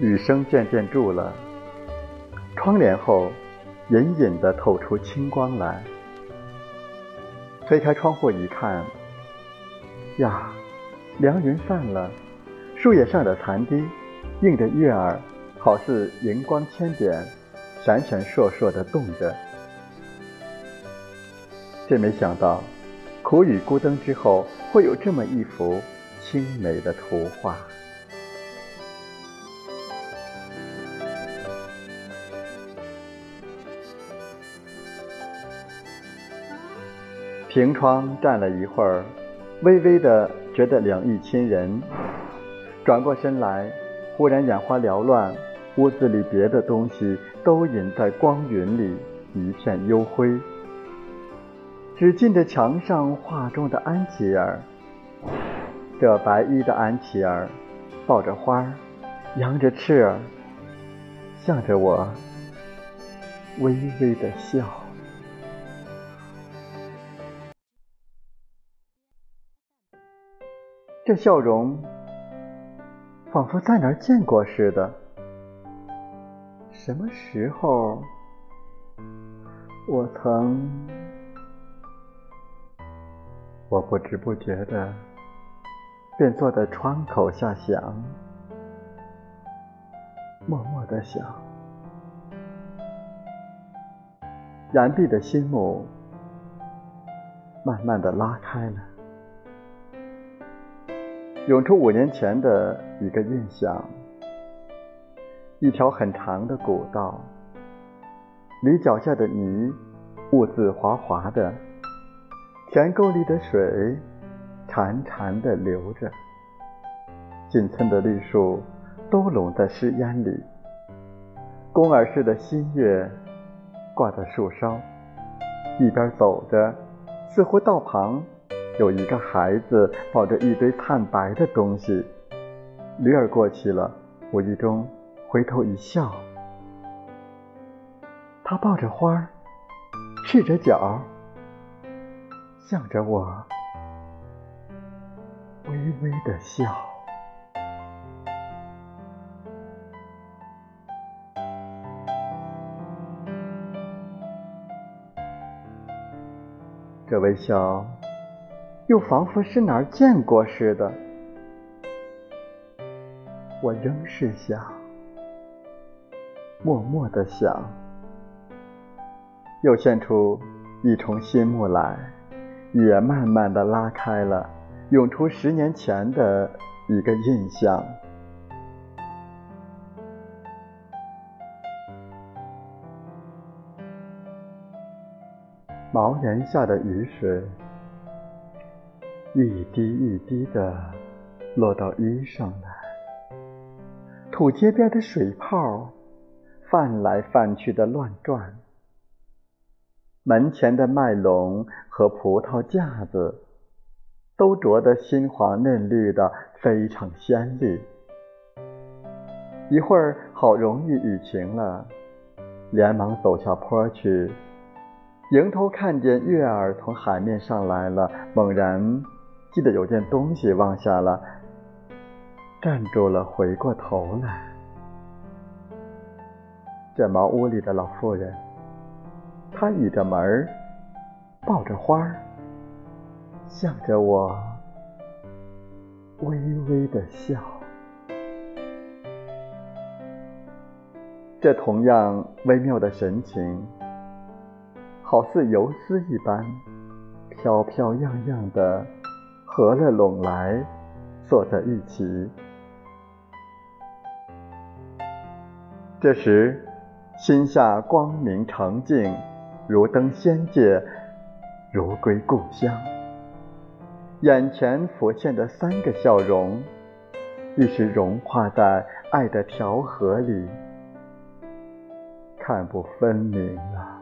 雨声渐渐住了，窗帘后隐隐的透出青光来。推开窗户一看，呀，凉云散了，树叶上的残滴映着月儿，好似荧光千点，闪闪烁烁的动着。真没想到，苦雨孤灯之后，会有这么一幅清美的图画。凭窗站了一会儿，微微的觉得凉意侵人。转过身来，忽然眼花缭乱，屋子里别的东西都隐在光云里，一片幽灰。只见这墙上画中的安琪儿，这白衣的安琪儿，抱着花儿，扬着翅儿，向着我微微的笑。这笑容，仿佛在哪儿见过似的。什么时候，我曾……我不知不觉的，便坐在窗口下想，默默的想，燃毕的心幕，慢慢的拉开了。涌出五年前的一个印象：一条很长的古道，离脚下的泥兀自滑滑的，田沟里的水潺潺的流着，近村的绿树都拢在湿烟里，宫耳似的新月挂在树梢，一边走着，似乎道旁。有一个孩子抱着一堆灿白的东西，驴儿过去了，无意中回头一笑。他抱着花儿，赤着脚，向着我微微的笑。这微笑。又仿佛是哪儿见过似的，我仍是想，默默的想，又现出一重新幕来，也慢慢的拉开了，涌出十年前的一个印象。茅檐下的雨水。一滴一滴的落到衣上来，土街边的水泡泛来泛去的乱转，门前的麦垄和葡萄架子都着得新黄嫩绿的，非常鲜丽。一会儿好容易雨停了，连忙走下坡去，迎头看见月儿从海面上来了，猛然。记得有件东西忘下了，站住了，回过头来。这茅屋里的老妇人，她倚着门，抱着花儿，向着我微微的笑。这同样微妙的神情，好似游丝一般，飘飘漾漾的。合了拢来，坐在一起。这时，心下光明澄净，如登仙界，如归故乡。眼前浮现的三个笑容，一时融化在爱的调和里，看不分明了。